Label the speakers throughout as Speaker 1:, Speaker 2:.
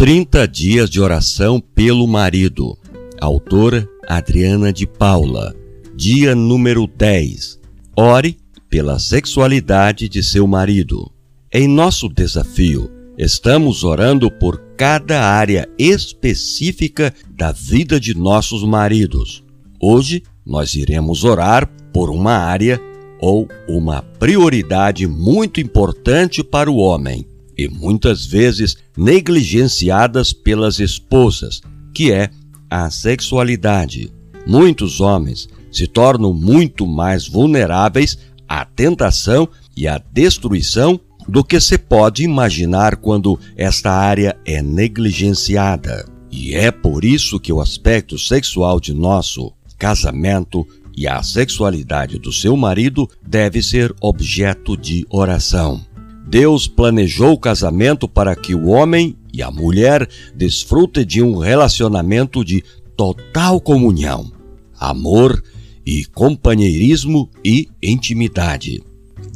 Speaker 1: 30 dias de oração pelo marido. Autora Adriana de Paula. Dia número 10. Ore pela sexualidade de seu marido. Em nosso desafio, estamos orando por cada área específica da vida de nossos maridos. Hoje, nós iremos orar por uma área ou uma prioridade muito importante para o homem e muitas vezes negligenciadas pelas esposas, que é a sexualidade. Muitos homens se tornam muito mais vulneráveis à tentação e à destruição do que se pode imaginar quando esta área é negligenciada. E é por isso que o aspecto sexual de nosso casamento e a sexualidade do seu marido deve ser objeto de oração. Deus planejou o casamento para que o homem e a mulher desfrutem de um relacionamento de total comunhão, amor e companheirismo e intimidade.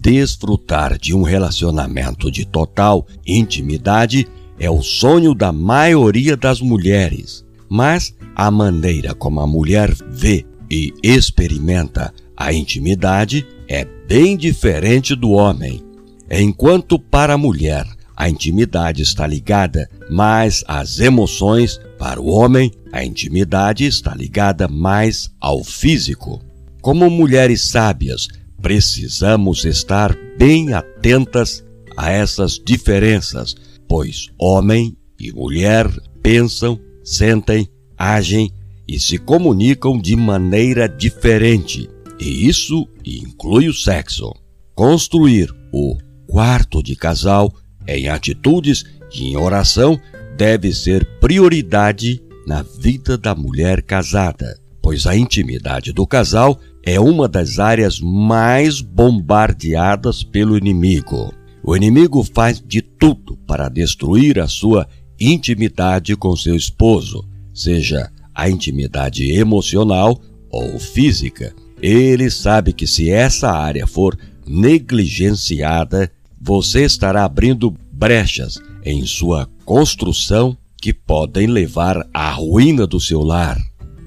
Speaker 1: Desfrutar de um relacionamento de total intimidade é o sonho da maioria das mulheres, mas a maneira como a mulher vê e experimenta a intimidade é bem diferente do homem. Enquanto para a mulher a intimidade está ligada mais às emoções, para o homem a intimidade está ligada mais ao físico. Como mulheres sábias, precisamos estar bem atentas a essas diferenças, pois homem e mulher pensam, sentem, agem e se comunicam de maneira diferente, e isso inclui o sexo. Construir o quarto de casal, em atitudes e em oração, deve ser prioridade na vida da mulher casada, pois a intimidade do casal é uma das áreas mais bombardeadas pelo inimigo. O inimigo faz de tudo para destruir a sua intimidade com seu esposo, seja a intimidade emocional ou física. Ele sabe que se essa área for negligenciada, você estará abrindo brechas em sua construção que podem levar à ruína do seu lar.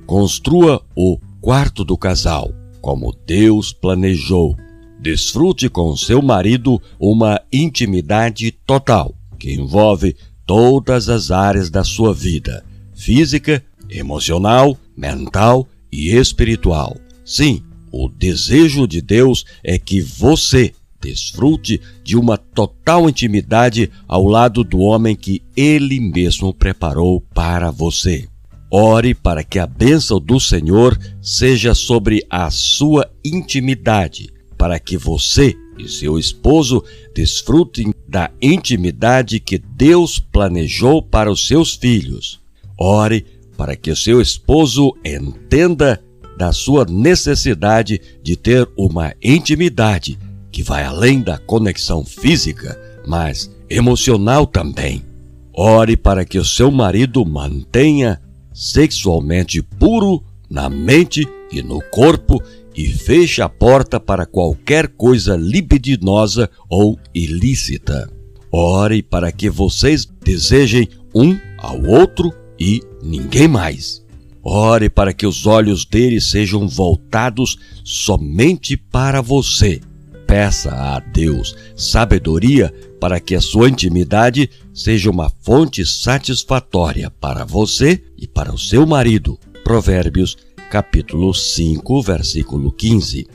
Speaker 1: Construa o quarto do casal como Deus planejou. Desfrute com seu marido uma intimidade total que envolve todas as áreas da sua vida: física, emocional, mental e espiritual. Sim, o desejo de Deus é que você desfrute de uma total intimidade ao lado do homem que ele mesmo preparou para você. Ore para que a bênção do Senhor seja sobre a sua intimidade, para que você e seu esposo desfrutem da intimidade que Deus planejou para os seus filhos. Ore para que seu esposo entenda da sua necessidade de ter uma intimidade que vai além da conexão física, mas emocional também. Ore para que o seu marido mantenha sexualmente puro na mente e no corpo e feche a porta para qualquer coisa libidinosa ou ilícita. Ore para que vocês desejem um ao outro e ninguém mais. Ore para que os olhos dele sejam voltados somente para você. Peça a Deus sabedoria para que a sua intimidade seja uma fonte satisfatória para você e para o seu marido. Provérbios, capítulo 5, versículo 15.